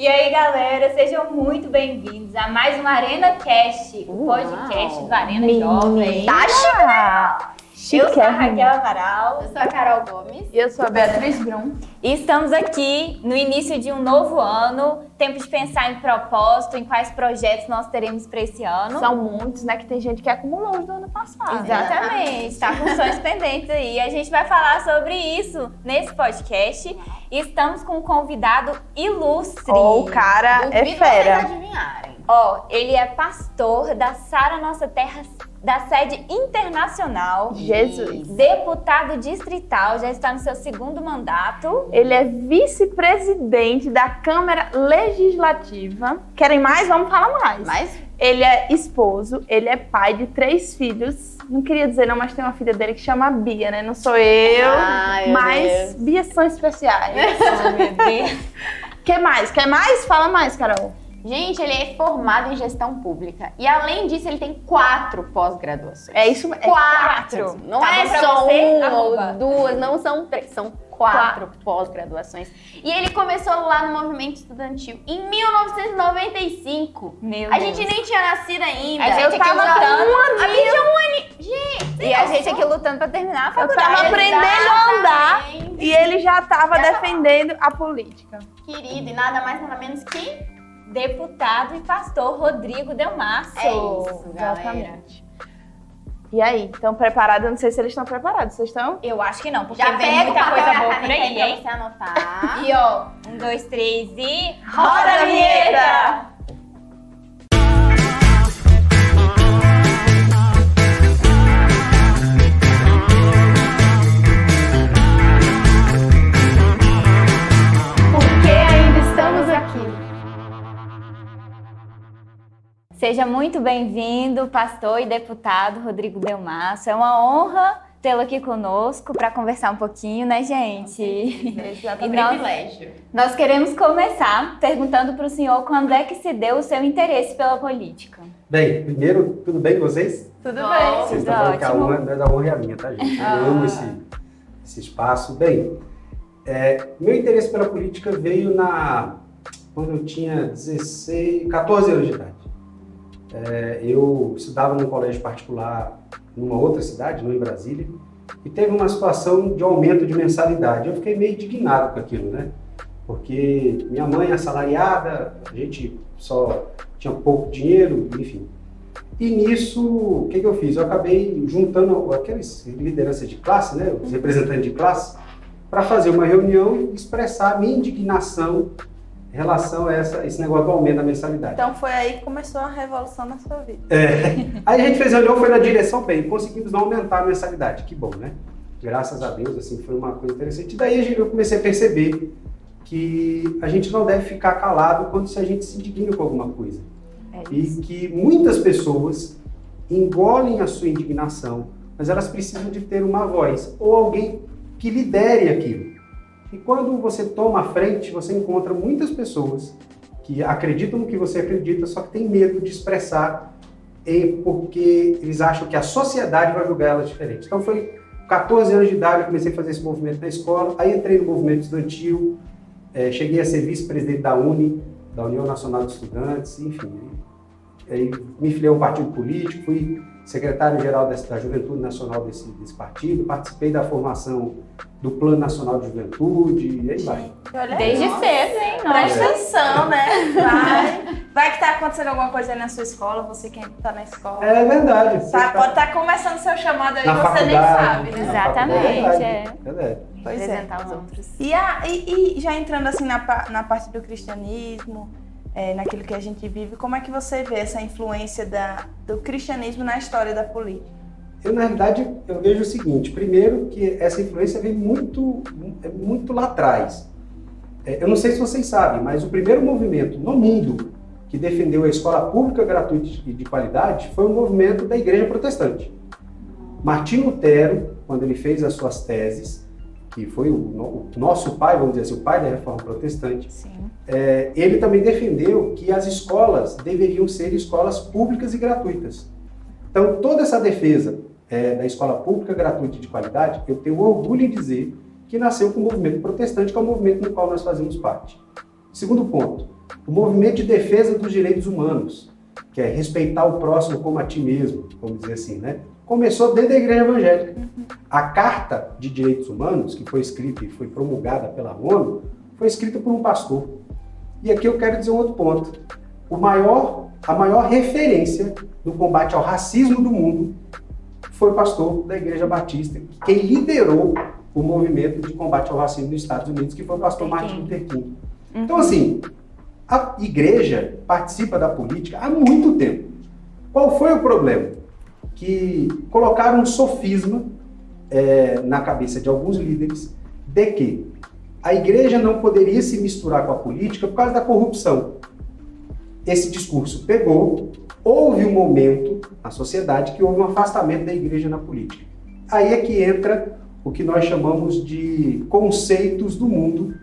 E aí, galera, sejam muito bem-vindos a mais uma Arena Cast, o podcast do Arena Jovem. Tá chique, Eu sou a Raquel Amaral Eu sou a Carol Gomes. E eu sou a Beatriz Brum. e estamos aqui no início de um novo ano, tempo de pensar em propósito, em quais projetos nós teremos para esse ano. São muitos, né? Que tem gente que acumulou do ano passado. Exatamente, tá com sonhos pendentes aí. A gente vai falar sobre isso nesse podcast. E estamos com um convidado ilustre. Ou o cara é Duvido vocês fera. adivinharem. Ó, ele é pastor da Sara Nossa Terra, da sede internacional. Jesus. Deputado distrital, já está no seu segundo mandato. Ele é vice-presidente da Câmara Legislativa. Querem mais? Vamos falar mais. Mas Ele é esposo, ele é pai de três filhos. Não queria dizer não, mas tem uma filha dele que chama Bia, né? Não sou eu, Ai, mas Deus. Bias são especiais. Oh, meu Deus. Quer mais? Quer mais? Fala mais, Carol. Gente, ele é formado em gestão pública. E além disso, ele tem quatro pós-graduações. É isso mesmo. quatro! Não Tá é só uma ou duas, não são três, são quatro pós-graduações. E ele começou lá no movimento estudantil em 1995. Meu A Deus. gente nem tinha nascido ainda. A gente Eu aqui tava lutando. um. A gente é um aninho. Gente, E a gente aqui lutando pra terminar a Eu faculdade. tava aprendendo a andar e ele já tava Já. defendendo a política. Querido, e nada mais nada menos que Deputado e pastor Rodrigo Delmasso. é isso, galera. Exatamente. E aí, estão preparados? Eu não sei se eles estão preparados. Vocês estão? Eu acho que não, porque Já vem muita coisa a boa por aí, aí pra hein? você anotar. E ó, um, dois, três e. Roda a vinheta! Seja muito bem-vindo, pastor e deputado Rodrigo Delmasso. É uma honra tê-lo aqui conosco para conversar um pouquinho, né, gente? Exatamente. E nós- Privilégio. Nós queremos começar perguntando para o senhor quando é que se deu o seu interesse pela política. Bem, primeiro, tudo bem com vocês? Tudo Bom. bem. Vocês estão falando que a ótimo. honra, mas a honra é a minha, tá, gente? Eu Ah. amo esse, esse espaço. Bem, é, meu interesse pela política veio na quando eu tinha 16, 14 anos de idade. É, eu estudava num colégio particular numa outra cidade, não em Brasília, e teve uma situação de aumento de mensalidade. Eu fiquei meio indignado com aquilo, né? Porque minha mãe é assalariada, a gente só tinha pouco dinheiro, enfim. E nisso, o que, que eu fiz? Eu acabei juntando aquelas lideranças de classe, né, os representantes de classe, para fazer uma reunião e expressar a minha indignação relação a essa, esse negócio do aumento da mensalidade. Então foi aí que começou a revolução na sua vida. Aí a gente fez a reunião, foi na direção bem, conseguimos não aumentar a mensalidade, que bom, né? Graças a Deus, assim, foi uma coisa interessante. E daí eu comecei a perceber que a gente não deve ficar calado quando se a gente se indigna com alguma coisa. É E que muitas pessoas engolem a sua indignação, mas elas precisam de ter uma voz ou alguém que lidere aquilo. E quando você toma a frente, você encontra muitas pessoas que acreditam no que você acredita, só que tem medo de expressar porque eles acham que a sociedade vai julgar elas diferente. Então foi 14 anos de idade eu comecei a fazer esse movimento na escola, aí entrei no movimento estudantil, eh, cheguei a ser vice-presidente da UNE, da União Nacional de Estudantes, enfim. Aí me filiei a um partido político, fui secretário-geral da Juventude Nacional desse, desse partido, participei da formação do Plano Nacional de Juventude, e aí vai. Desde cedo, hein? Presta atenção, né? Vai, vai que tá acontecendo alguma coisa aí na sua escola, você que tá na escola. É verdade. Tá, pode estar começando seu chamado aí, Na você nem sabe, né? Exatamente, faculdade, é. verdade. Pois é. Apresentar os outros. E, a- e- e já entrando assim na, na parte do cristianismo, é, naquilo que a gente vive, como é que você vê essa influência da, do cristianismo na história da política? Eu, na realidade, eu vejo o seguinte: primeiro, que essa influência vem muito, muito lá atrás. É, Eu não sei se vocês sabem, mas o primeiro movimento no mundo que defendeu a escola pública gratuita e de qualidade foi o movimento da Igreja Protestante. Martim Lutero, quando ele fez as suas teses, que foi o, o nosso pai, vamos dizer assim, o pai da reforma protestante, Sim. é, ele também defendeu que as escolas deveriam ser escolas públicas e gratuitas. Então, toda essa defesa é, da escola pública gratuita e de qualidade, eu tenho orgulho em dizer que nasceu com o movimento protestante, que é o movimento no qual nós fazemos parte. Segundo ponto, o movimento de defesa dos direitos humanos, que é respeitar o próximo como a ti mesmo, vamos dizer assim, né? Começou dentro da igreja evangélica. A Carta de Direitos Humanos, que foi escrita e foi promulgada pela ONU, foi escrita por um pastor. E aqui eu quero dizer um outro ponto. O maior, a maior referência no combate ao racismo do mundo foi o pastor da Igreja Batista, quem liderou o movimento de combate ao racismo nos Estados Unidos, que foi o pastor Martin Luther King. Então, assim, a igreja participa da política há muito tempo. Qual foi o problema? Que colocaram um sofisma é, na cabeça de alguns líderes de que a igreja não poderia se misturar com a política por causa da corrupção. Esse discurso pegou, houve um momento na sociedade que houve um afastamento da igreja na política. Aí é que entra o que nós chamamos de conceitos do mundo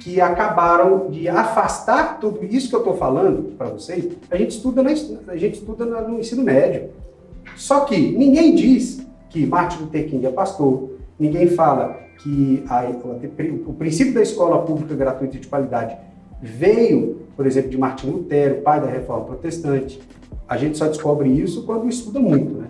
que acabaram de afastar tudo isso que eu estou falando para vocês. A gente estuda, na, a gente estuda no ensino médio. Só que ninguém diz que Martin Luther King é pastor, ninguém fala que a, o princípio da escola pública gratuita de qualidade veio, por exemplo, de Martin Lutero, pai da reforma protestante. A gente só descobre isso quando estuda muito, né?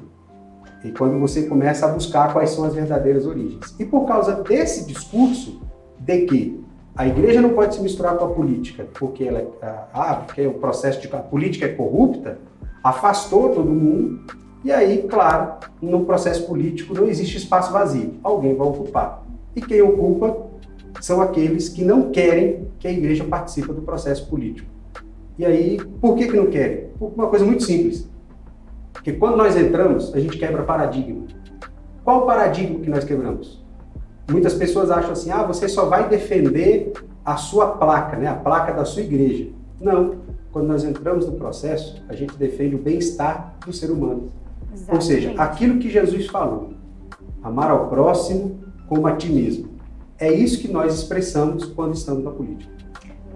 E quando você começa a buscar quais são as verdadeiras origens. E por causa desse discurso de que a igreja não pode se misturar com a política, porque ela ah, ah, porque o processo de a política é corrupta, afastou todo mundo. E aí, claro, no processo político não existe espaço vazio. Alguém vai ocupar. E quem ocupa são aqueles que não querem que a igreja participe do processo político. E aí, por que, que não querem? Por uma coisa muito simples. Porque quando nós entramos, a gente quebra paradigma. Qual o paradigma que nós quebramos? Muitas pessoas acham assim, ah, você só vai defender a sua placa, né? a placa da sua igreja. Não. Quando nós entramos no processo, a gente defende o bem-estar do ser humano. Exatamente. Ou seja, aquilo que Jesus falou, amar ao próximo como a ti mesmo. É isso que nós expressamos quando estamos na política.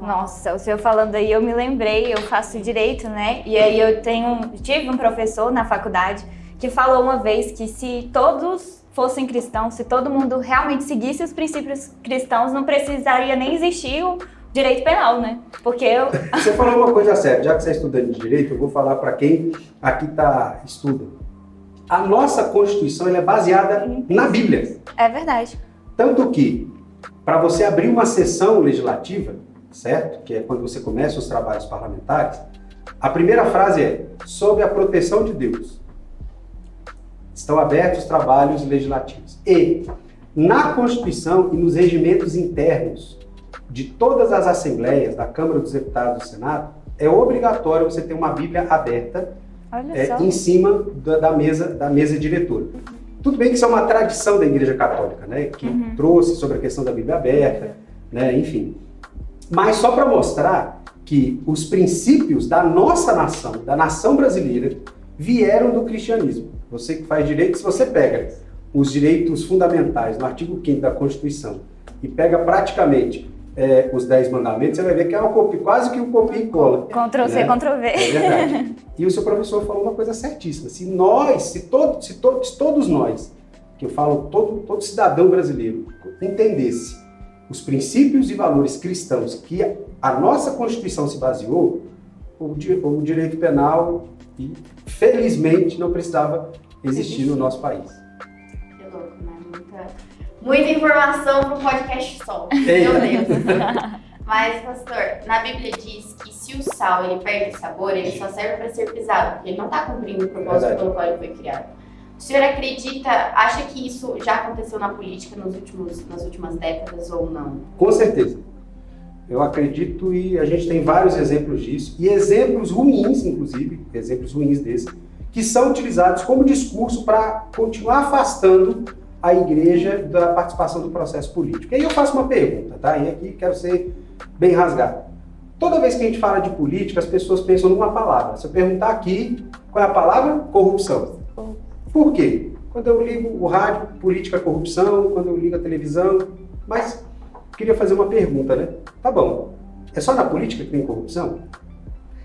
Nossa, o senhor falando aí, eu me lembrei, eu faço direito, né? E aí eu tenho, tive um professor na faculdade que falou uma vez que se todos fossem cristãos, se todo mundo realmente seguisse os princípios cristãos, não precisaria nem existir o direito penal, né? Porque eu... Você falou uma coisa séria, já que você é estudante de direito, eu vou falar para quem aqui tá estuda. A nossa Constituição é baseada na Bíblia. É verdade. Tanto que, para você abrir uma sessão legislativa, certo? Que é quando você começa os trabalhos parlamentares, a primeira frase é: sob a proteção de Deus estão abertos trabalhos legislativos. E na Constituição e nos regimentos internos de todas as assembleias da Câmara dos Deputados e do Senado, é obrigatório você ter uma Bíblia aberta é, em cima da, da, mesa da mesa diretora. Tudo bem que isso é uma tradição da Igreja Católica, né, que uhum. trouxe sobre a questão da Bíblia aberta, né, enfim. Mas só para mostrar que os princípios da nossa nação, da nação brasileira, vieram do cristianismo. Você que faz direito, se você pega os direitos fundamentais no artigo 5 da Constituição e pega praticamente é, os 10 mandamentos, você vai ver que é uma copia, quase que um copia e cola. Ctrl C, né? Ctrl V. É verdade. E o seu professor falou uma coisa certíssima. Se nós, se, todo, se, to, se todos nós, que eu falo todo, todo cidadão brasileiro, entendesse os princípios e valores cristãos que a nossa Constituição se baseou, o, o direito penal felizmente não precisava existir no nosso país. Muita informação para um podcast só. Meu Deus. Mas, pastor, na Bíblia diz que se o sal ele perde sabor, ele só serve para ser pisado, porque ele não está cumprindo o propósito pelo qual ele foi criado. O senhor acredita, acha que isso já aconteceu na política nos últimos, nas últimas décadas ou não? Com certeza. Eu acredito e a gente tem vários exemplos disso, e exemplos ruins, inclusive, exemplos ruins desses, que são utilizados como discurso para continuar afastando a igreja da participação do processo político. E aí eu faço uma pergunta, tá? E aqui quero ser bem rasgado. Toda vez que a gente fala de política, as pessoas pensam numa palavra. Se eu perguntar aqui, qual é a palavra? Corrupção. Por quê? Quando eu ligo o rádio, política, corrupção, quando eu ligo a televisão, mas queria fazer uma pergunta, né? Tá bom, é só na política que tem corrupção?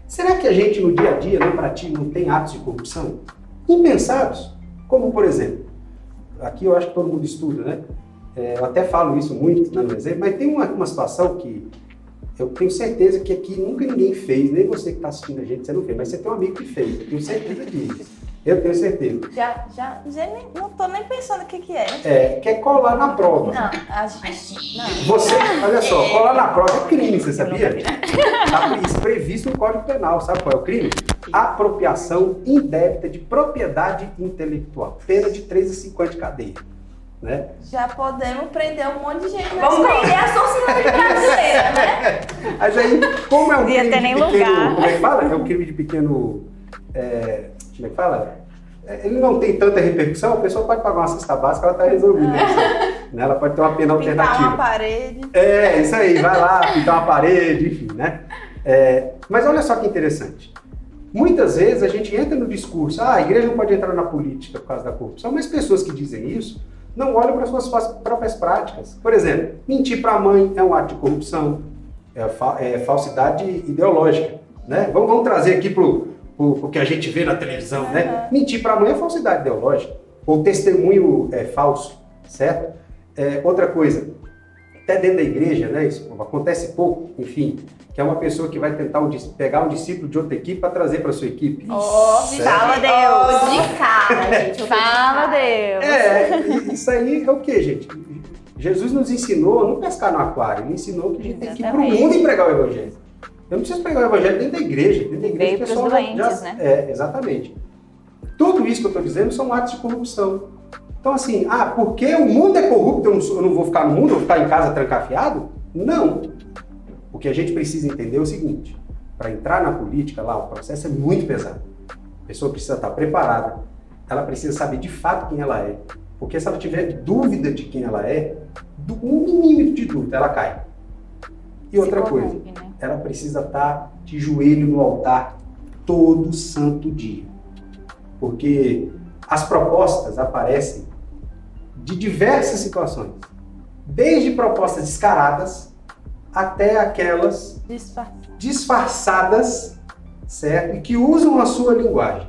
Será que a gente no dia a dia não pratica, não tem atos de corrupção? Impensados. Como, por exemplo, aqui eu acho que todo mundo estuda, né? É, eu até falo isso muito né, no exemplo, mas tem uma, uma situação que eu tenho certeza que aqui nunca ninguém fez, nem você que está assistindo a gente, você não fez, mas você tem um amigo que fez, eu tenho certeza disso. Eu tenho certeza. Já, já, já nem, não tô nem pensando o que, que é. É, quer colar na prova. Não, a gente. Não. Você, olha só, colar na prova é crime, você sabia? Está isso previsto no Código Penal. Sabe qual é o crime? Apropriação indébita de propriedade intelectual. Pena de 3 a 5 anos de cadeia. Né? Já podemos prender um monte de gente. Vamos prender a sociedade brasileira, né? Mas aí, como é um crime de pequeno... lugar. Como é que fala? É um crime de pequeno... é, como é que fala? É, Ele não tem tanta repercussão, a pessoa pode pagar uma cesta básica, ela está resolvida. Né? Ela pode ter uma pena Pintar uma alternativa. parede. É, isso aí, vai lá, pintar uma parede, enfim, né? É, mas olha só que interessante. Muitas vezes a gente entra no discurso, ah, a igreja não pode entrar na política por causa da corrupção, mas pessoas que dizem isso não olham para suas próprias práticas. Por exemplo, mentir para a mãe é um ato de corrupção, é, fa- é falsidade ideológica, né? Vamos, vamos trazer aqui para o que a gente vê na televisão, né? Mentir para a mãe é falsidade ideológica, ou testemunho é, falso, certo? É, outra coisa, até dentro da igreja, né? Isso acontece pouco, enfim, que é uma pessoa que vai tentar pegar um discípulo de outra equipe para trazer para sua equipe. Ó, Certo? Fala, Deus. De cara, gente. Fala. Deus. É, isso aí é o que, gente? Jesus nos ensinou a não pescar no aquário, ele ensinou que a gente tem que ir para o mundo e pregar o evangelho. Eu não preciso pregar o evangelho dentro da igreja. Dentro da igreja Veio o pessoal doentes, né? É, exatamente. Tudo isso que eu estou dizendo são atos de corrupção. Então, assim, ah, porque o mundo é corrupto, eu não, sou- eu não vou ficar no mundo, eu vou ficar em casa trancafiado? Não. Que a gente precisa entender é o seguinte: para entrar na política lá, o processo é muito pesado. A pessoa precisa estar preparada, ela precisa saber de fato quem ela é. Porque se ela tiver dúvida de quem ela é, um milímetro de dúvida, ela cai. E outra coisa, né? ela precisa estar de joelho no altar todo santo dia. Porque as propostas aparecem de diversas situações, desde propostas descaradas até aquelas disfarça. disfarçadas, certo? E que usam a sua linguagem,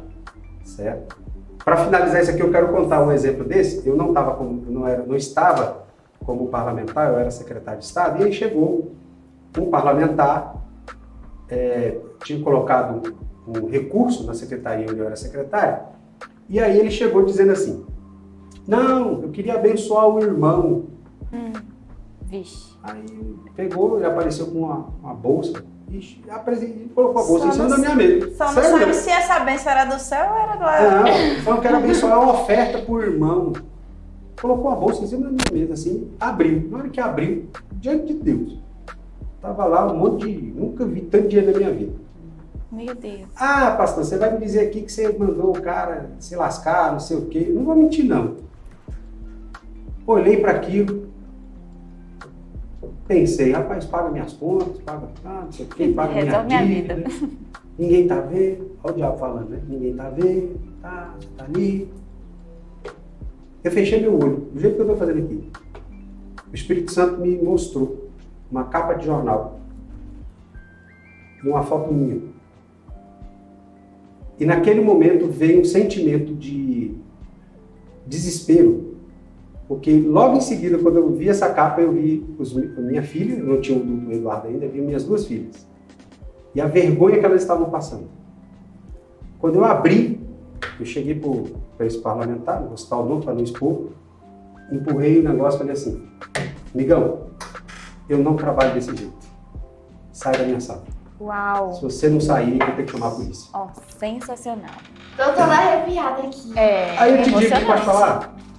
certo? Para finalizar isso aqui, eu quero contar um exemplo desse. Eu não estava como, não era, não estava como parlamentar, eu era secretário de Estado, e aí chegou um parlamentar, é, tinha colocado um recurso na secretaria onde eu era secretário, e aí ele chegou dizendo assim: Não, eu queria abençoar o irmão. Vixe. Aí pegou e apareceu com uma, uma bolsa. Ixi, apresen- colocou a bolsa Só em cima da minha mesa. Só não sabe se essa benção era do céu ou era do lado. Não, falou que era abençoar uma oferta por irmão. Colocou a bolsa em cima da minha mesa, assim, abriu. Na hora que abriu, diante de Deus, tava lá um monte de. Nunca vi tanto dinheiro na minha vida. Meu Deus. Ah, pastor, você vai me dizer aqui que você mandou o cara se lascar, não sei o quê. Não vou mentir, não. Olhei para aquilo, pensei, rapaz, paga minhas contas, paga, ah, não sei o quê, paga minha Resolve minha dívida. vida. Ninguém tá vendo. Olha o diabo falando, né? Ninguém tá vendo, tá, você tá ali. Eu fechei meu olho, do jeito que eu tô fazendo aqui. O Espírito Santo me mostrou uma capa de jornal uma foto minha. E naquele momento veio um sentimento de desespero, porque logo em seguida, quando eu vi essa capa, eu vi os, a minha filha, eu não tinha o do do Eduardo ainda, eu vi minhas duas filhas. E a vergonha que elas estavam passando. Quando eu abri, eu cheguei para esse parlamentar, no hospital novo, para não expor, empurrei o negócio e falei assim, amigão, eu não trabalho desse jeito. Sai da minha sala. Uau. Se você não sair, eu vou ter que chamar a polícia. Ó, sensacional. Tô toda arrepiada aqui. É. Aí eu te digo, pode falar?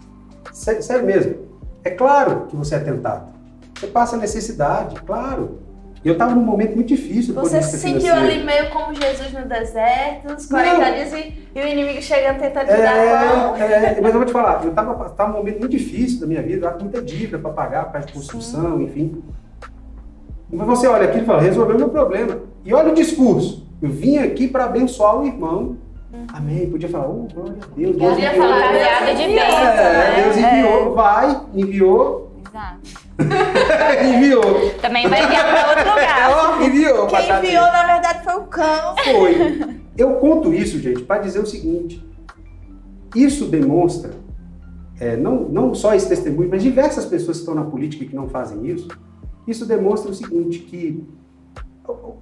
Sé- Sério mesmo. É claro que você é tentado. Você passa necessidade, claro. E eu estava num momento muito difícil. Você se sentiu ali meio como Jesus no deserto, os 40 Não. dias e, e o inimigo chegando tentando te dar a mão. É, é, mas eu vou te falar, eu estava tava num momento muito difícil da minha vida, com muita dívida para pagar, de construção, enfim. Mas você olha aqui e fala, resolveu meu problema. E olha o discurso. Eu vim aqui para abençoar o irmão. Amém. Podia falar, oh, glória a Deus. Deus Podia enviou. falar, Piada de bênção, É, né? Deus enviou, vai, enviou, Exato. enviou. Também vai enviar pra outro lugar. Ó, enviou. Quem enviou, na verdade, foi o cão. Foi. Eu conto isso, gente, para dizer o seguinte: isso demonstra, é, não, não só esse testemunho, mas diversas pessoas que estão na política e que não fazem isso, isso demonstra o seguinte: que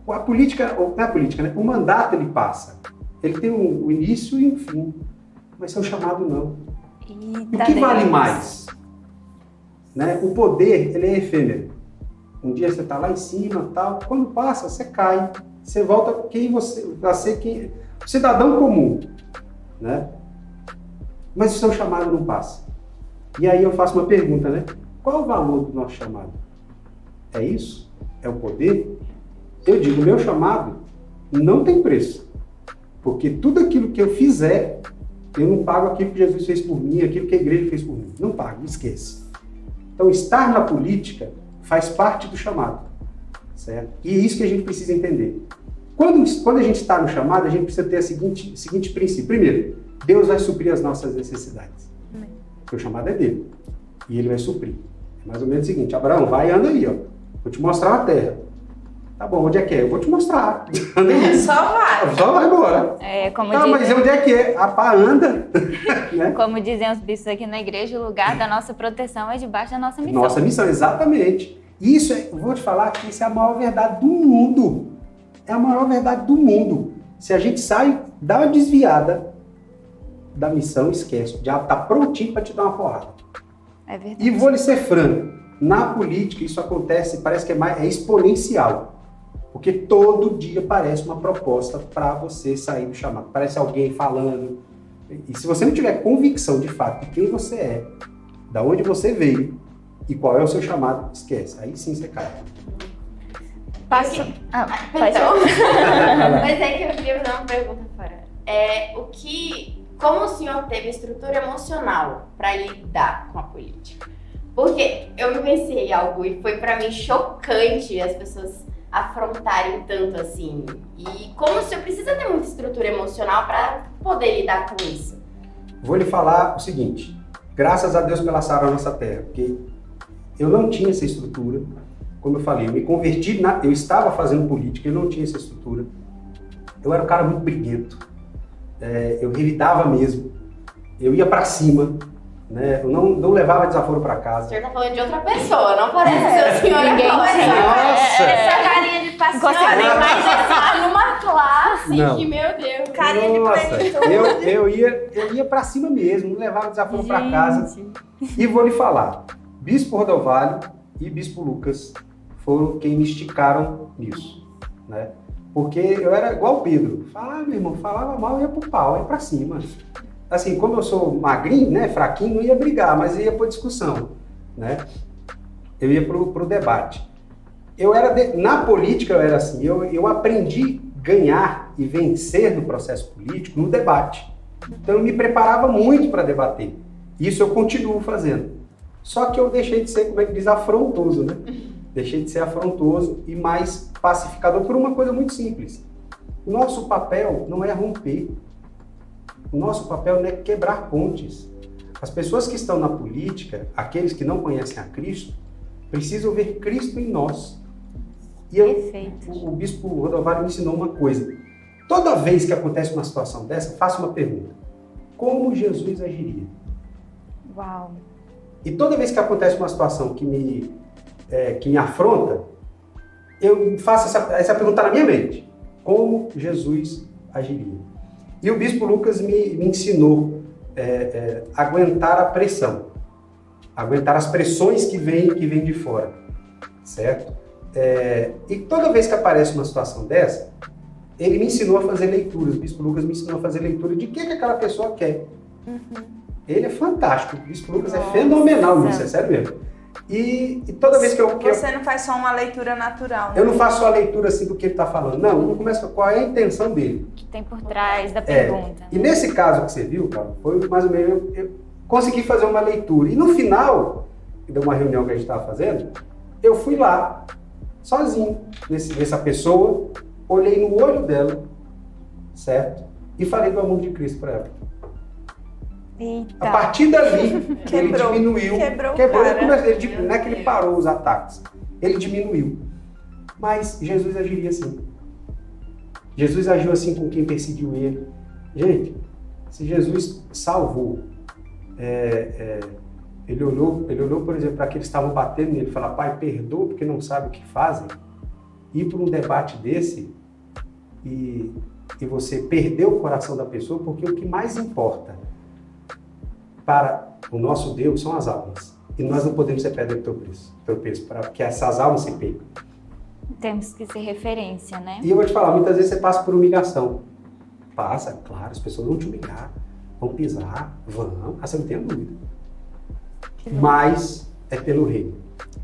a política, não é a política, né? O mandato ele passa. Ele tem um, início e um fim. Mas seu chamado não. Eita E o que vale Deus. mais? Né? O poder, ele é efêmero. Um dia você está lá em cima, tal. Quando passa, você cai. Você volta quem você, a ser quem, cidadão comum, né? Mas o seu chamado não passa. E aí eu faço uma pergunta, né? Qual é o valor do nosso chamado? É isso? É o poder? Eu digo, meu chamado não tem preço. Porque tudo aquilo que eu fizer, eu não pago aquilo que Jesus fez por mim, aquilo que a igreja fez por mim. Não pago, esqueça. Então, estar na política faz parte do chamado. Certo? E é isso que a gente precisa entender. Quando, quando a gente está no chamado, a gente precisa ter o seguinte, seguinte princípio. Primeiro, Deus vai suprir as nossas necessidades. Porque o chamado é dele. E ele vai suprir. É mais ou menos o seguinte: Abraão, vai e anda aí, ó. Vou te mostrar a terra. Tá bom, onde é que é? Eu vou te mostrar. Só vai. Só vai embora. É, como, Tá, mas dizem, onde é que é? A pá anda. né? como dizem os bispos aqui na igreja, o lugar da nossa proteção é debaixo da nossa missão. Nossa missão, exatamente. Isso, é, eu vou te falar que isso é a maior verdade do mundo. É a maior verdade do mundo. Se a gente sai, dá uma desviada da missão, esquece. O diabo tá prontinho para te dar uma porrada. É verdade. E vou lhe ser franco, na política isso acontece, parece que é, mais, é exponencial. Porque todo dia parece uma proposta para você sair do chamado. Parece alguém falando. E se você não tiver convicção de fato de quem você é, da onde você veio e qual é o seu chamado, esquece. Aí sim você cai. Passo... Ah, falar. Mas é que eu queria fazer uma pergunta fora. É, o que, como o senhor teve estrutura emocional para lidar com a política? Porque eu vivenciei algo e foi para mim chocante as pessoas afrontarem tanto assim. E como o senhor precisa ter muita estrutura emocional para poder lidar com isso? Vou lhe falar o seguinte: graças a Deus pela Sara nossa terra, porque eu não tinha essa estrutura. Como eu falei, eu me converti, na, eu estava fazendo política, eu não tinha essa estrutura. Eu era um cara muito briguento, é, eu revidava mesmo, eu ia para cima, né? eu não, não levava desaforo para O casa. senhor tá falando de outra pessoa, não parece ser o senhor Ninguém tinha. Nossa! Essa carinha mas numa classe Não. que, meu Deus. Carinha de Nossa, plenitude. eu, eu ia, eu ia para cima mesmo, não levava desaforo para casa. E vou lhe falar, Bispo Rodovalho e Bispo Lucas foram quem me esticaram nisso, né? Porque eu era igual o Pedro, falava, meu irmão, falava mal, ia pro pau, ia pra cima. Assim, como eu sou magrinho, né, fraquinho, não ia brigar, mas ia pra discussão, né? Eu ia pro, pro debate. Eu era, de- na política eu era assim, eu, eu aprendi ganhar e vencer no processo político no debate. Então eu me preparava muito para debater. Isso eu continuo fazendo. Só que eu deixei de ser, como é que diz, afrontoso, né? Deixei de ser afrontoso e mais pacificador por uma coisa muito simples. O nosso papel não é romper. O nosso papel não é quebrar pontes. As pessoas que estão na política, aqueles que não conhecem a Cristo, precisam ver Cristo em nós. E eu, Perfeito. o, o bispo Rodovalho me ensinou uma coisa. Toda vez que acontece uma situação dessa, faça uma pergunta. Como Jesus agiria? Uau. E toda vez que acontece uma situação que me, é, que me afronta, eu faço essa, essa pergunta na minha mente. Como Jesus agiria? E o bispo Lucas me, me ensinou é, é, a aguentar a pressão, aguentar as pressões que vêm que vêm de fora, certo? É, e toda vez que aparece uma situação dessa, ele me ensinou a fazer leituras. O bispo Lucas me ensinou a fazer leitura de o que, que aquela pessoa quer. Ele é fantástico. O bispo Lucas é Nossa. fenomenal nisso, é sério mesmo. E, e toda vez que eu, que eu, Você não faz só uma leitura natural. né? eu não faço só a leitura assim do que ele está falando, não, eu começo com qual é a intenção dele. O que tem por trás da É, pergunta? E nesse caso que você viu, cara, foi mais ou menos, eu, eu consegui fazer uma leitura. E no final de uma reunião que a gente estava fazendo, eu fui lá, sozinho, nesse, nessa pessoa, olhei no olho dela, certo? E falei do amor de Cristo para ela. A Eita. partir dali, ele Quebrou. diminuiu. Quebrou o ele, ele não é que ele parou os ataques, ele diminuiu. Mas Jesus agiria assim. Jesus agiu assim com quem perseguiu ele. Gente, se Jesus salvou, é, é, ele, olhou, ele olhou, por exemplo, para aqueles que estavam batendo nele e falou: Pai, perdoa porque não sabe o que fazem. ir para um debate desse e, e você perder o coração da pessoa, porque o que mais importa para o nosso Deus são as almas. E nós não podemos ser pedra de tropeço, para que essas almas se percam. Temos que ser referência, né? E eu vou te falar, muitas vezes você passa por humilhação. Passa, claro, as pessoas vão te humilhar, vão pisar, vão, ah, você não tem dúvida. Mas é pelo reino.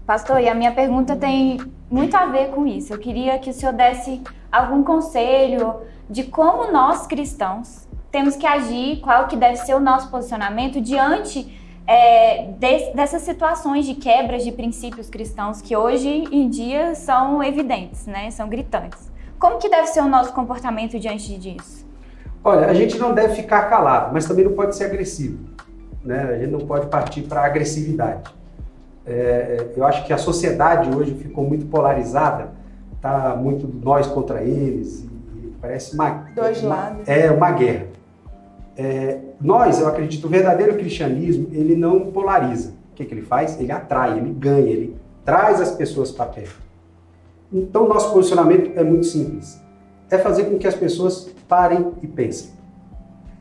Pastor, e a minha pergunta tem muito a ver com isso. Eu queria que o senhor desse algum conselho de como nós cristãos temos que agir, qual que deve ser o nosso posicionamento diante é, de, dessas situações de quebras de princípios cristãos que hoje em dia são evidentes, né? São gritantes. Como que deve ser o nosso comportamento diante disso? Olha, a gente não deve ficar calado, mas também não pode ser agressivo. Né? A gente não pode partir para a agressividade. É, eu acho que a sociedade hoje ficou muito polarizada, tá muito nós contra eles, parece uma dois uma, lados. É uma guerra. É, nós, eu acredito, o verdadeiro cristianismo ele não polariza. O que, que ele faz? Ele atrai, ele ganha, ele traz as pessoas para perto. Então, nosso posicionamento é muito simples. É fazer com que as pessoas parem e pensem.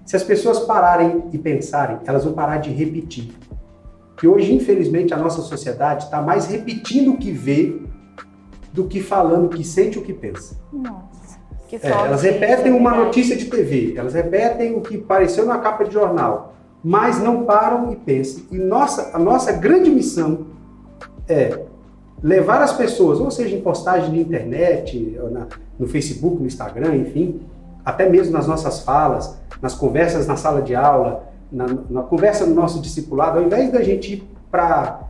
Se as pessoas pararem e pensarem, elas vão parar de repetir. Que hoje, infelizmente, a nossa sociedade está mais repetindo o que vê do que falando o que sente o que pensa. Nossa, que é, Elas repetem uma notícia de TV, elas repetem o que apareceu na capa de jornal, mas não param e pensam. E nossa, a nossa grande missão é levar as pessoas, ou seja, em postagem na internet, na, no Facebook, no Instagram, enfim, até mesmo nas nossas falas, nas conversas na sala de aula, na, na conversa no nosso discipulado, ao invés da gente ir para,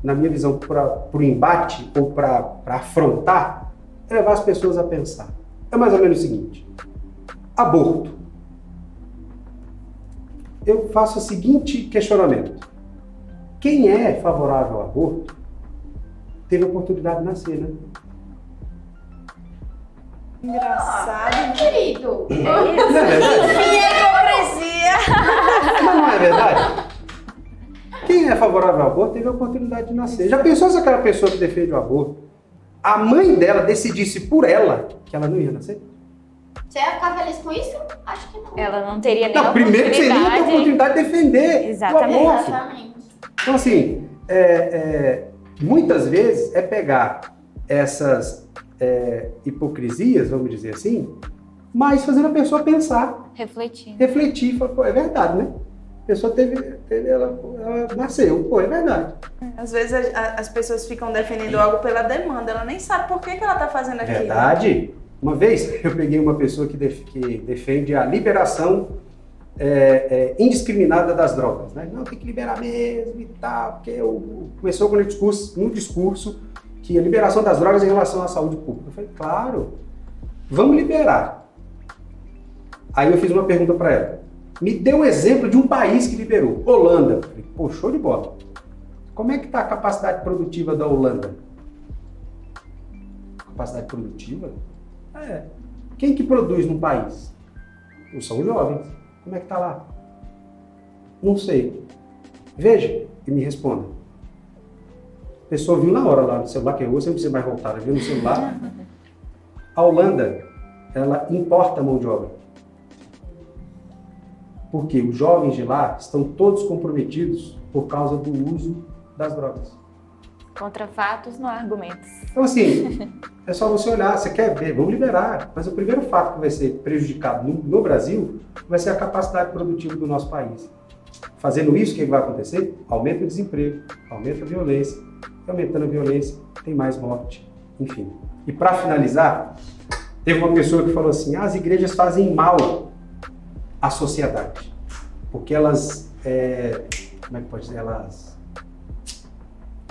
na minha visão, para o embate ou para afrontar, é levar as pessoas a pensar. É mais ou menos o seguinte: aborto. Eu faço o seguinte questionamento: quem é favorável ao aborto teve oportunidade de nascer, né? Engraçado, ah, querido. É Não é verdade? hipocrisia. Mas não é verdade? Quem é favorável ao aborto teve a oportunidade de nascer. Já pensou se aquela pessoa que defende o aborto, a mãe dela decidisse por ela que ela não ia nascer? Você ia ficar feliz com isso? Acho que não. Ela não teria nem Não, primeiro que você não tem oportunidade de defender Exatamente. o aborto. Exatamente. Então, assim, é, é, muitas vezes é pegar essas é, hipocrisias, vamos dizer assim, mas fazendo a pessoa pensar. Refletir. Refletir, falar, pô, é verdade, né? A pessoa teve, teve ela, ela, nasceu, pô, é verdade. Às vezes a, as pessoas ficam defendendo algo pela demanda, ela nem sabe por que, que ela está fazendo aquilo. Verdade. Uma vez eu peguei uma pessoa que, def, que defende a liberação é, é, indiscriminada das drogas, né? Não, tem que liberar mesmo e tal, porque eu, começou com um discurso, um discurso que a liberação das drogas em relação à saúde pública. Eu falei, claro, vamos liberar. Aí eu fiz uma pergunta para ela. Me dê um exemplo de um país que liberou. Holanda. Falei, pô, show de bola. Como é que está a capacidade produtiva da Holanda? Capacidade produtiva? É. Quem que produz no país? São jovens. Como é que está lá? Não sei. Veja e me responda. A pessoa viu na hora lá no celular, que você não precisa mais voltar, ela viu no celular. A Holanda, ela importa mão de obra. Porque os jovens de lá estão todos comprometidos por causa do uso das drogas. Contra fatos, não há argumentos. Então, assim, é só você olhar, você quer ver, vamos liberar. Mas o primeiro fato que vai ser prejudicado no, no Brasil vai ser a capacidade produtiva do nosso país. Fazendo isso, o que vai acontecer? Aumenta o desemprego, aumenta a violência. Aumentando a violência, tem mais morte, enfim. E para finalizar, teve uma pessoa que falou assim: ah, as igrejas fazem mal à sociedade, porque elas, é, como é que pode dizer, elas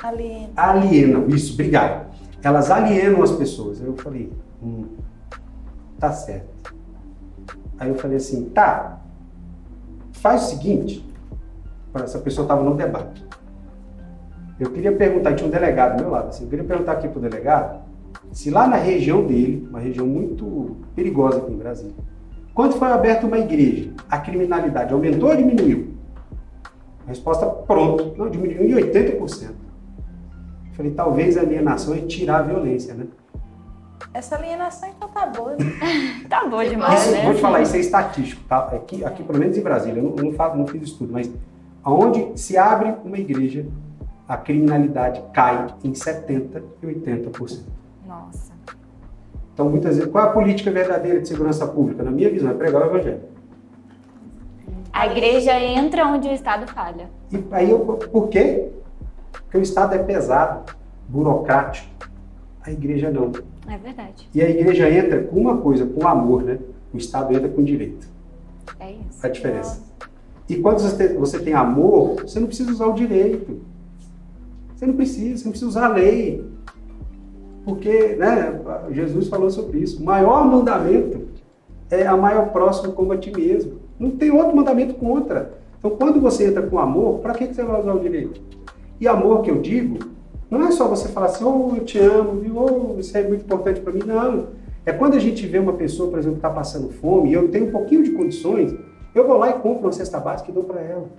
alienam. alienam. Isso, obrigado. Elas alienam as pessoas. Aí eu falei, hum, tá certo. Aí eu falei assim, tá, faz o seguinte, essa pessoa estava no debate. Eu queria perguntar, tinha um delegado do meu lado, assim, eu queria perguntar aqui pro delegado se lá na região dele, uma região muito perigosa aqui em Brasília, quando foi aberta uma igreja, a criminalidade aumentou ou diminuiu? A resposta pronto, não, diminuiu em 80%. Eu falei, talvez a alienação é tirar a violência, né? Essa alienação então tá boa. Né? tá boa demais, isso, né? Vou te falar, isso é estatístico, tá? Aqui, aqui pelo menos em Brasília, eu não, não, faço, não fiz estudo, mas aonde se abre uma igreja, a criminalidade cai em 70% e 80%. Nossa. Então, muitas vezes, qual é a política verdadeira de segurança pública? Na minha visão, é pregar o evangelho. A igreja entra onde o Estado falha. E aí, eu, por quê? Porque o Estado é pesado, burocrático. A igreja não. É verdade. E a igreja entra com uma coisa, com amor, né? O Estado entra com direito. É isso. A diferença. E quando você tem, você tem amor, você não precisa usar o direito. Você não precisa, você não precisa usar a lei. Porque, né, Jesus falou sobre isso. O maior mandamento é amar ao próximo como a ti mesmo. Não tem outro mandamento contra. Então, quando você entra com amor, para que você vai usar o direito? E amor que eu digo, não é só você falar assim, oh, eu te amo, viu? Oh, isso é muito importante para mim. Não. É quando a gente vê uma pessoa, por exemplo, que está passando fome e eu tenho um pouquinho de condições, eu vou lá e compro uma cesta básica e dou para ela.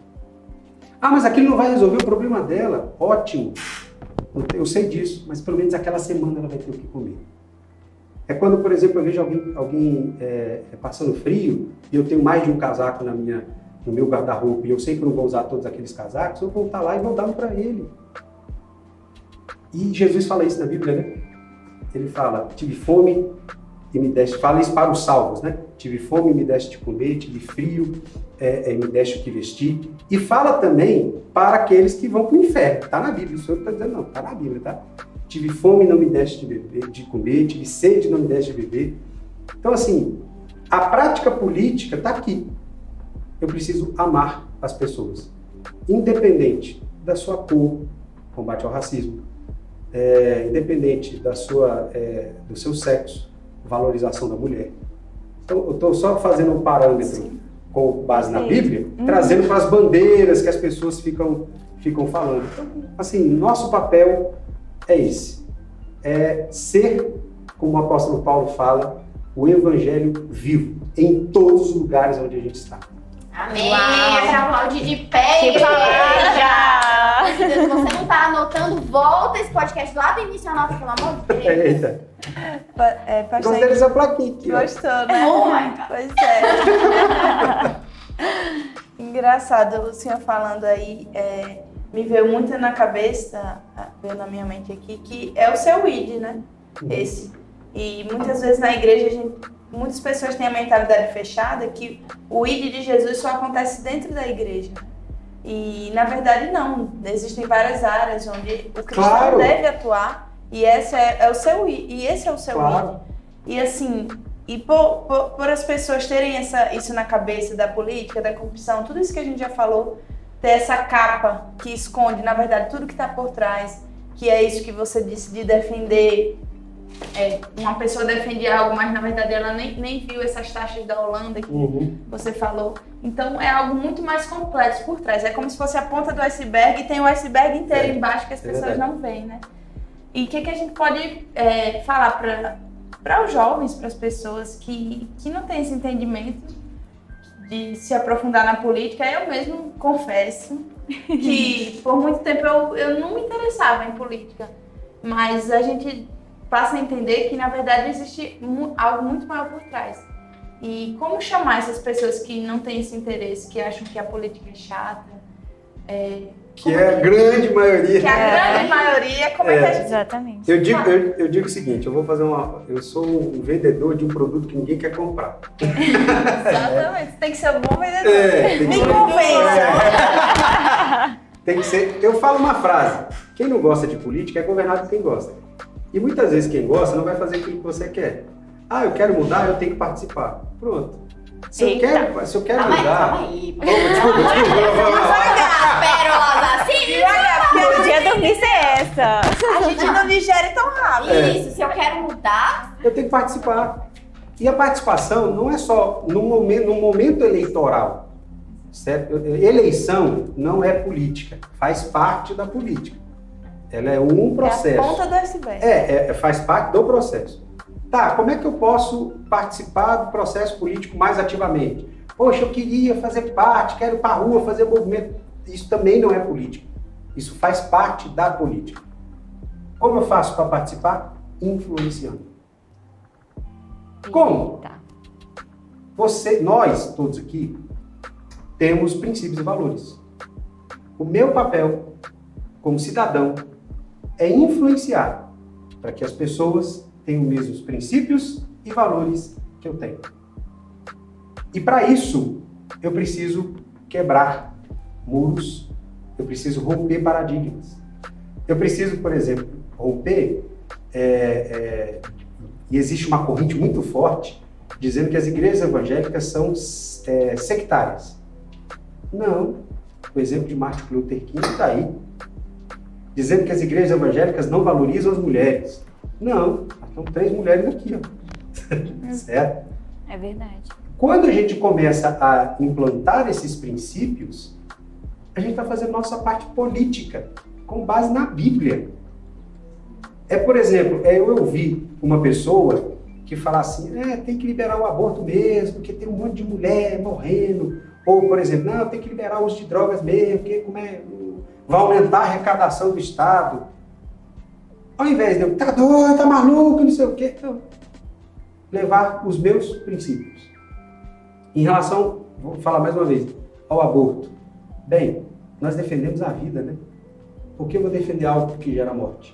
Ah, mas aquilo não vai resolver o problema dela. Ótimo. Eu sei disso, mas pelo menos aquela semana ela vai ter o que comer. É quando, por exemplo, eu vejo alguém, alguém é, é passando frio e eu tenho mais de um casaco na minha, no meu guarda-roupa e eu sei que não vou usar todos aqueles casacos, eu vou estar lá e vou dar um para ele. E Jesus fala isso na Bíblia, né? Ele fala: tive fome e me deste. Fala isso para os salvos, né? Tive fome me deste de comer, tive frio é, e me deste o que vestir. E fala também para aqueles que vão para o inferno. Está na Bíblia, o Senhor está dizendo, não, está na Bíblia, tá? Tive fome não me deste de, beber, de comer, tive sede não me deste de beber. Então, assim, a prática política está aqui. Eu preciso amar as pessoas, independente da sua cor, combate ao racismo, é, independente da sua, é, do seu sexo, valorização da mulher. Então, eu estou só fazendo um parâmetro Sim. com base na Bíblia, uhum. trazendo para as bandeiras que as pessoas ficam, ficam falando. Então, assim, nosso papel é esse: é ser, como o apóstolo Paulo fala, o evangelho vivo em todos os lugares onde a gente está. Amém! Aplaudir de pé! Que palavra! Se você não tá anotando, volta esse podcast lá do início anota, pelo amor de Deus. Eita. É, pastor, Gostei dessa plaquinha aqui. Gostou, né? Oh my God. Pois é. Engraçado, o senhor falando aí, é, me veio muito na cabeça, veio na minha mente aqui, que é o seu ID, né? Uhum. Esse. E muitas vezes na igreja a gente muitas pessoas têm a mentalidade fechada que o ID de Jesus só acontece dentro da igreja. E na verdade não, existem várias áreas onde o cristão claro. deve atuar e esse é, é, o seu e esse é o seu claro. E assim, e por, por, por, as pessoas terem essa, isso na cabeça da política, da corrupção, tudo isso que a gente já falou, ter essa capa que esconde, na verdade, tudo que está por trás, que é isso que você disse de defender é, uma pessoa defende algo, mas na verdade ela nem, nem viu essas taxas da Holanda que uhum. você falou. Então é algo muito mais complexo por trás. É como se fosse a ponta do iceberg e tem o iceberg inteiro é. embaixo que as é pessoas não veem, né? E o que, que a gente pode é, falar para os jovens, para as pessoas que, que não têm esse entendimento de se aprofundar na política? Eu mesmo confesso que por muito tempo eu, eu não me interessava em política. Mas a gente passa a entender que na verdade existe algo muito maior por trás. E como chamar essas pessoas que não têm esse interesse, que acham que a política é chata? É, que é a grande maioria. Que é a grande maioria, como é, é que a gente... Exatamente. Eu digo, eu, eu, digo o seguinte, eu vou fazer uma... Eu sou um vendedor de um produto que ninguém quer comprar. Exatamente, tem que ser um bom vendedor. É, tem que Me convença. tem que ser... Eu falo uma frase, quem não gosta de política é governado por quem gosta. E muitas vezes quem gosta não vai fazer aquilo que você quer. Ah, eu quero mudar, eu tenho que participar. Pronto. Se eu quero, se eu quero calma mudar. Calma aí, calma aí. Desculpa, desculpa. Perola, sim, Podia dormir ser essa. A gente não digere tão rápido. É. Isso, se eu quero mudar. Eu tenho que participar. E a participação não é só no momento, no momento eleitoral. Certo? Eleição não é política, faz parte da política. Ela é um processo. É a ponta do iceberg. É, é, faz parte do processo. Tá, como é que eu posso participar do processo político mais ativamente? Poxa, eu queria fazer parte, quero ir para a rua fazer movimento. Isso também não é política. Isso faz parte da política. Como eu faço para participar? Influenciando. Como? Você, nós todos aqui, temos princípios e valores. O meu papel como cidadão é influenciar para que as pessoas tenham os mesmos princípios e valores que eu tenho. E para isso, eu preciso quebrar muros, eu preciso romper paradigmas. Eu preciso, por exemplo, romper, é, é, e existe uma corrente muito forte dizendo que as igrejas evangélicas são é, sectárias. Não. O exemplo de Martin Luther King está aí. Dizendo que as igrejas evangélicas não valorizam as mulheres. Não. São três mulheres aqui, ó. certo? É verdade. Quando a gente começa a implantar esses princípios, a gente está fazendo nossa parte política, com base na Bíblia. É, por exemplo, é eu ouvir uma pessoa que fala assim, é, tem que liberar o aborto mesmo, porque tem um monte de mulher morrendo. Ou, por exemplo, não, tem que liberar o uso de drogas mesmo, porque como é, vai aumentar a arrecadação do Estado. Ao invés de eu, tá doido, tá maluco, não sei o quê, não. levar os meus princípios. Em relação, vou falar mais uma vez, ao aborto. Bem, nós defendemos a vida, né? Por que eu vou defender algo que gera morte?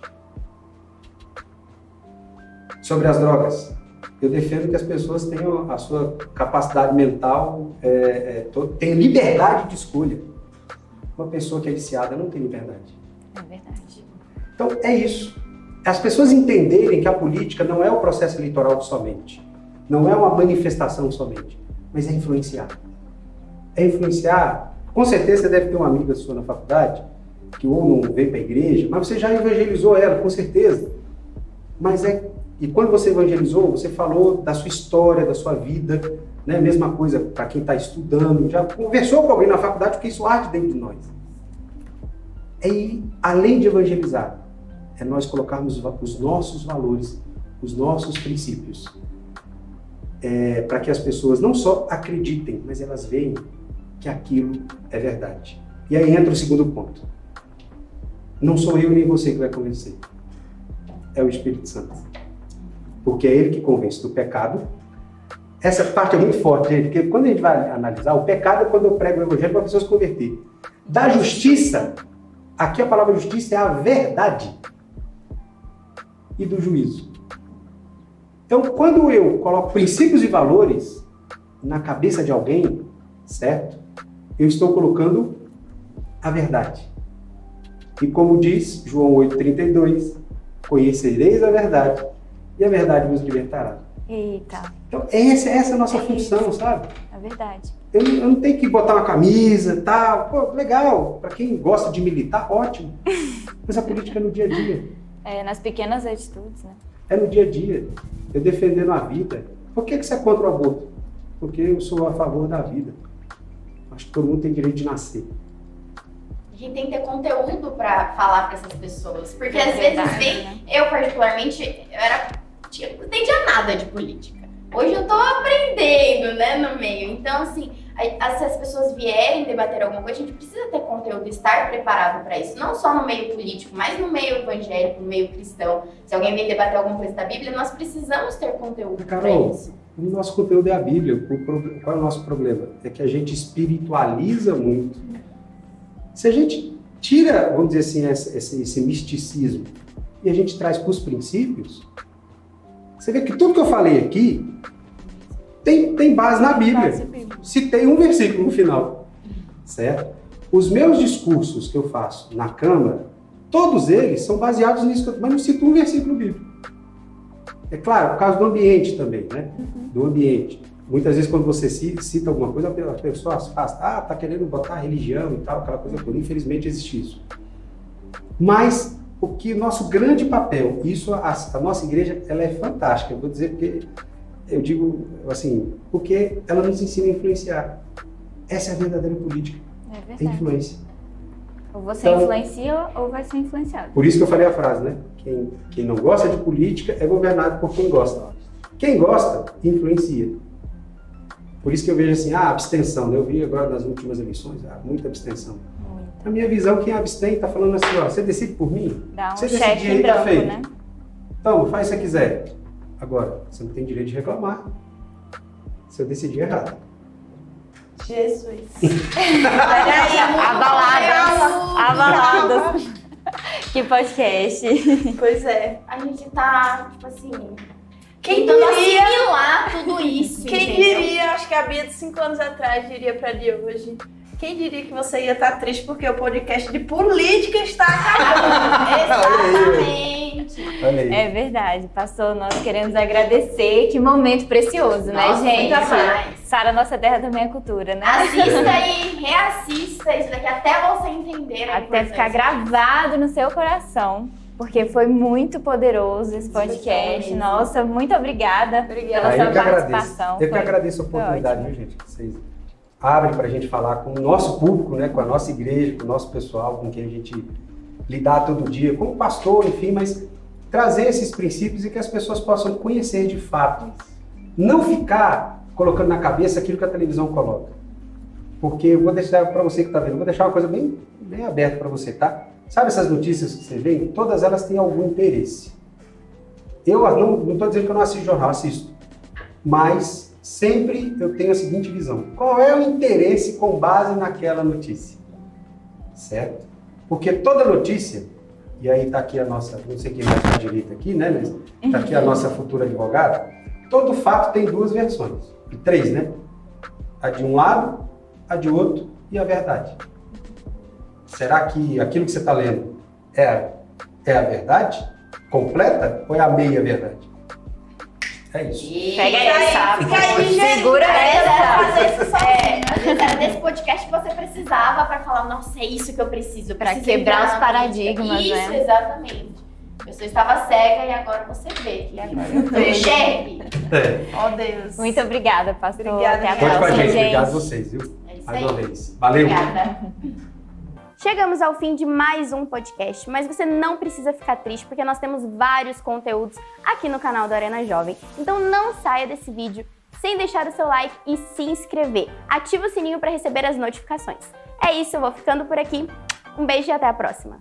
Sobre as drogas, eu defendo que as pessoas tenham a sua capacidade mental, é, é, tenham liberdade de escolha. Uma pessoa que é viciada não tem liberdade. É verdade. Então, é isso. As pessoas entenderem que a política não é o processo eleitoral somente, não é uma manifestação somente, mas é influenciar. É influenciar. Com certeza você deve ter uma amiga sua na faculdade que ou não veio para a igreja, mas você já evangelizou ela, com certeza. Mas é e quando você evangelizou, você falou da sua história, da sua vida, né? Mesma coisa para quem está estudando, já conversou com alguém na faculdade, porque isso arde dentro de nós. E além de evangelizar, é nós colocarmos os nossos valores, os nossos princípios, é, para que as pessoas não só acreditem, mas elas vejam que aquilo é verdade. E aí entra o segundo ponto. Não sou eu nem você que vai convencer. É o Espírito Santo porque é ele que convence do pecado. Essa parte é muito forte, gente, porque quando a gente vai analisar, o pecado é quando eu prego o evangelho para a pessoa se converter. Da justiça, aqui a palavra justiça é a verdade. E do juízo. Então, quando eu coloco princípios e valores na cabeça de alguém, certo? Eu estou colocando a verdade. E como diz João 8,32, conhecereis a verdade e a verdade vos libertará. Eita. Então, essa, essa é a nossa é função, isso. sabe? É verdade. Eu, eu, não tenho que botar uma camisa e tal. Pô, legal. Para quem gosta de militar, ótimo. Mas a política é no dia a dia. É, nas pequenas atitudes, né? É no dia a dia. Eu defendendo a vida. Por que, que você é contra o aborto? Porque eu sou a favor da vida. Acho que todo mundo tem direito de nascer. A gente tem que ter conteúdo para falar para essas pessoas. Porque é às verdade, vezes vem. Né? Eu, particularmente, eu era não entendia nada de política. Hoje eu tô aprendendo, né, no meio. Então, assim, se as pessoas vierem debater alguma coisa, a gente precisa ter conteúdo, estar preparado para isso. Não só no meio político, mas no meio evangélico, no meio cristão. Se alguém vem debater alguma coisa da Bíblia, nós precisamos ter conteúdo para isso. O nosso conteúdo é a Bíblia. Qual é o nosso problema? É que a gente espiritualiza muito. Se a gente tira, vamos dizer assim, esse, esse misticismo e a gente traz para os princípios, você vê que tudo que eu falei aqui tem, tem base na Bíblia. Citei um versículo no final, certo? Os meus discursos que eu faço na Câmara, todos eles são baseados nisso, mas não cito um versículo bíblico. É claro, por causa do ambiente também, né? Do ambiente. Muitas vezes quando você cita alguma coisa, as pessoas fazem, ah, tá querendo botar religião e tal, aquela coisa toda. Infelizmente existe isso. Mas o que nosso grande papel, isso a, a, nossa igreja ela é fantástica, eu vou dizer porque eu digo assim, porque ela nos ensina a influenciar. Essa é a verdadeira política. É a influência. Ou você então, influencia ou vai ser influenciado. Por isso que eu falei a frase, né? Quem, quem não gosta de política é governado por quem gosta. Quem gosta, influencia. Por isso que eu vejo assim, ah, abstenção. Né? Eu vi agora nas últimas eleições, ah, muita abstenção. A minha visão, quem abstém está falando assim, ó, você decide por mim? Dá um você cheque em branco, tá feito. né? Então, faz se você quiser. Agora, você não tem direito de reclamar se eu decidir errado. Jesus. Peraí, Abaladas. Abaladas. Que podcast. Pois é. A gente tá, tipo assim, Quem diria? assimilar tudo isso. Quem entendeu? diria, acho que a Bia de 5 anos atrás diria pra de hoje. Quem diria que você ia estar triste porque o podcast de política está acabando? Exatamente. É verdade, pastor, nós queremos agradecer. Que momento precioso, né, Nossa, gente? muito mais. Sara, nossa terra também é cultura, né? Assista e reassista isso daqui até você entender. a Até ficar gravado no seu coração. Porque foi muito poderoso esse podcast. Nossa, muito obrigada, Obrigada. pela Ah, sua eu participação. Eu que agradeço a oportunidade, ótimo. viu, gente? Que vocês abrem para a gente falar com o nosso público, né? com a nossa igreja, com o nosso pessoal, com quem a gente lidar todo dia, como pastor, enfim, mas trazer esses princípios e que as pessoas possam conhecer de fato. Não ficar colocando na cabeça aquilo que a televisão coloca. Porque eu vou deixar para você que está vendo, vou deixar uma coisa bem, bem aberta para você, tá? Sabe essas notícias que você vê? Todas elas têm algum interesse. Eu não estou dizendo que eu não assisto jornal, assisto. Mas sempre eu tenho a seguinte visão: qual é o interesse com base naquela notícia? Certo? Porque toda notícia, e aí está aqui a nossa, não sei quem vai estar à direita aqui, né, mas está aqui a nossa futura advogada. Todo fato tem duas versões, e três, né? A de um lado, a de outro e a verdade. Será que aquilo que você está lendo é, é a verdade completa ou é a meia verdade? É isso. Pega Fica essa, fica aí, segura essa. Isso só. É, às vezes era desse podcast que você precisava pra falar, nossa, é isso que eu preciso. eu Pra preciso quebrar os paradigmas, política. né? Isso, exatamente. A pessoa estava cega e agora você vê. E agora eu enxergue. É. Ó Deus. Muito obrigada, pastor. Obrigada, Até a gente. Conte com a próxima, gente. gente. Obrigado a vocês, viu? É isso Mais aí. uma vez. Valeu. Obrigada. Chegamos ao fim de mais um podcast, mas você não precisa ficar triste porque nós temos vários conteúdos aqui no canal da Arena Jovem. Então não saia desse vídeo sem deixar o seu like e se inscrever. Ative o sininho para receber as notificações. É isso, eu vou ficando por aqui. Um beijo e até a próxima.